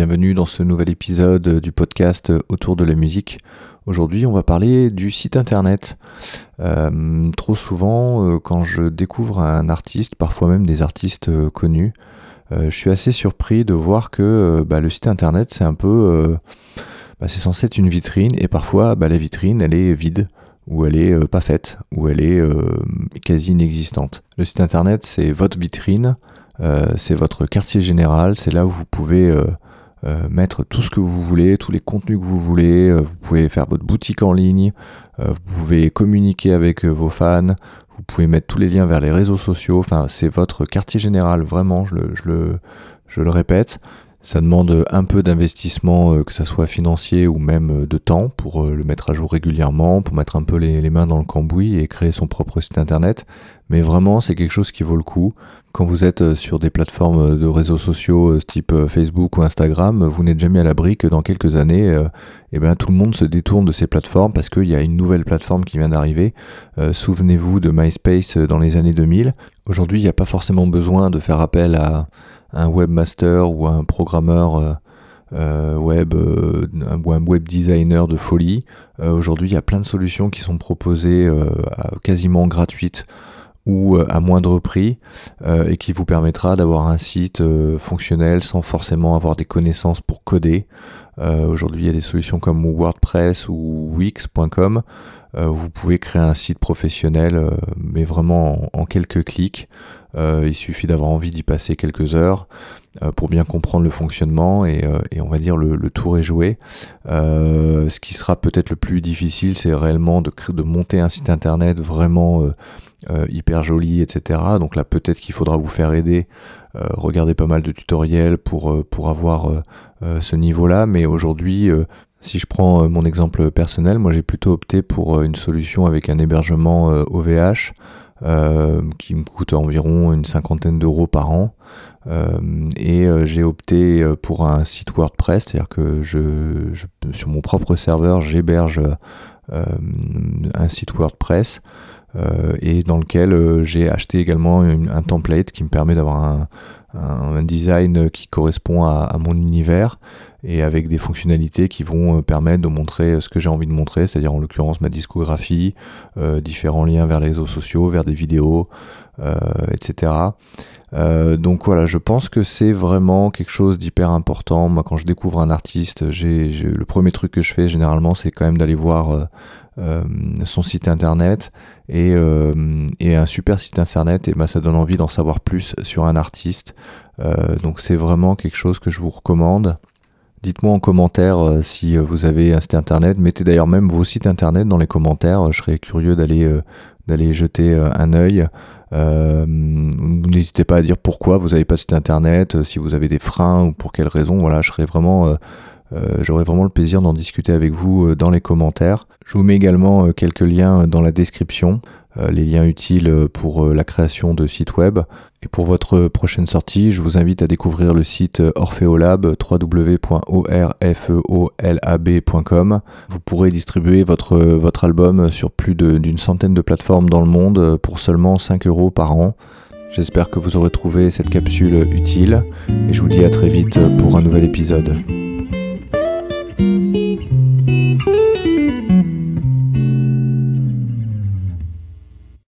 dans ce nouvel épisode du podcast Autour de la musique. Aujourd'hui, on va parler du site internet. Euh, trop souvent, euh, quand je découvre un artiste, parfois même des artistes euh, connus, je suis assez surpris de voir que bah, le site internet, c'est un peu. Bah, c'est censé être une vitrine, et parfois, bah, la vitrine, elle est vide ou elle est pas faite, ou elle est quasi inexistante. Le site internet, c'est votre vitrine, c'est votre quartier général, c'est là où vous pouvez mettre tout ce que vous voulez, tous les contenus que vous voulez. Euh, vous pouvez faire votre boutique en ligne. Euh, vous pouvez communiquer avec vos fans. Vous pouvez mettre tous les liens vers les réseaux sociaux. Enfin, c'est votre quartier général, vraiment, je le, répète. Ça demande un peu d'investissement, que ce soit financier ou même de temps, pour le mettre à jour régulièrement, pour mettre un peu les mains dans le cambouis et créer son propre site internet. Mais vraiment, c'est quelque chose qui vaut le coup. Quand vous êtes euh, sur des plateformes euh, de réseaux sociaux euh, type Facebook ou Instagram, vous n'êtes jamais à l'abri que dans quelques années, eh ben, tout le monde se détourne de ces plateformes parce qu'il y a une nouvelle plateforme qui vient d'arriver. Souvenez-vous de MySpace dans les années 2000. Aujourd'hui, il n'y a pas forcément besoin de faire appel à un webmaster ou un programmeur web ou un web designer de folie. Aujourd'hui, il y a plein de solutions qui sont proposées quasiment gratuites ou euh, à moindre prix euh, et qui vous permettra d'avoir un site euh, fonctionnel sans forcément avoir des connaissances pour coder. Aujourd'hui, il y a des solutions comme WordPress ou Wix.com. vous pouvez créer un site professionnel, mais vraiment en, quelques clics. Il suffit d'avoir envie d'y passer quelques heures pour bien comprendre le fonctionnement et, on va dire le, tour est joué. ce qui sera peut-être le plus difficile, c'est réellement de, monter un site internet vraiment euh, hyper joli, etc. Donc là, peut-être qu'il faudra vous faire aider. Euh, regardez pas mal de tutoriels euh, pour avoir ce niveau-là. Mais aujourd'hui, si je prends mon exemple personnel, moi j'ai plutôt opté pour une solution avec un hébergement OVH. Qui me coûte environ une cinquantaine d'euros par an. et j'ai opté pour un site WordPress, c'est-à-dire que sur mon propre serveur, j'héberge un site WordPress euh, et dans lequel euh, j'ai acheté également un template qui me permet d'avoir un, design qui correspond à, mon univers et avec des fonctionnalités qui vont euh, permettre de montrer ce que j'ai envie de montrer, c'est-à-dire en l'occurrence ma discographie, différents liens vers les réseaux sociaux, vers des vidéos, etc. donc voilà, je pense que c'est vraiment quelque chose d'hyper important. Moi, quand je découvre un artiste, j'ai, le premier truc que je fais généralement, c'est quand même d'aller voir euh, son site internet euh, et, un super site internet et bah, ça donne envie d'en savoir plus sur un artiste. Euh, donc c'est vraiment quelque chose que je vous recommande. Dites-moi en commentaire si vous avez un site internet. Mettez d'ailleurs même vos sites internet dans les commentaires. Je serais curieux d'aller d'aller jeter un œil. N'hésitez pas à dire pourquoi vous n'avez pas de site internet, si vous avez des freins ou pour quelles raisons. Voilà, je vraiment euh, j'aurai vraiment le plaisir d'en discuter avec vous euh, dans les commentaires. Je vous mets également euh, quelques liens dans la description, les liens utiles pour la création de sites web. Et pour votre prochaine sortie, je vous invite à découvrir le site Orpheolab, www.orfeolab.com. Vous pourrez distribuer votre, votre album sur plus d'une centaine de plateformes dans le monde pour seulement 5 euros par an. J'espère que vous aurez trouvé cette capsule utile et je vous dis à très vite pour un nouvel épisode.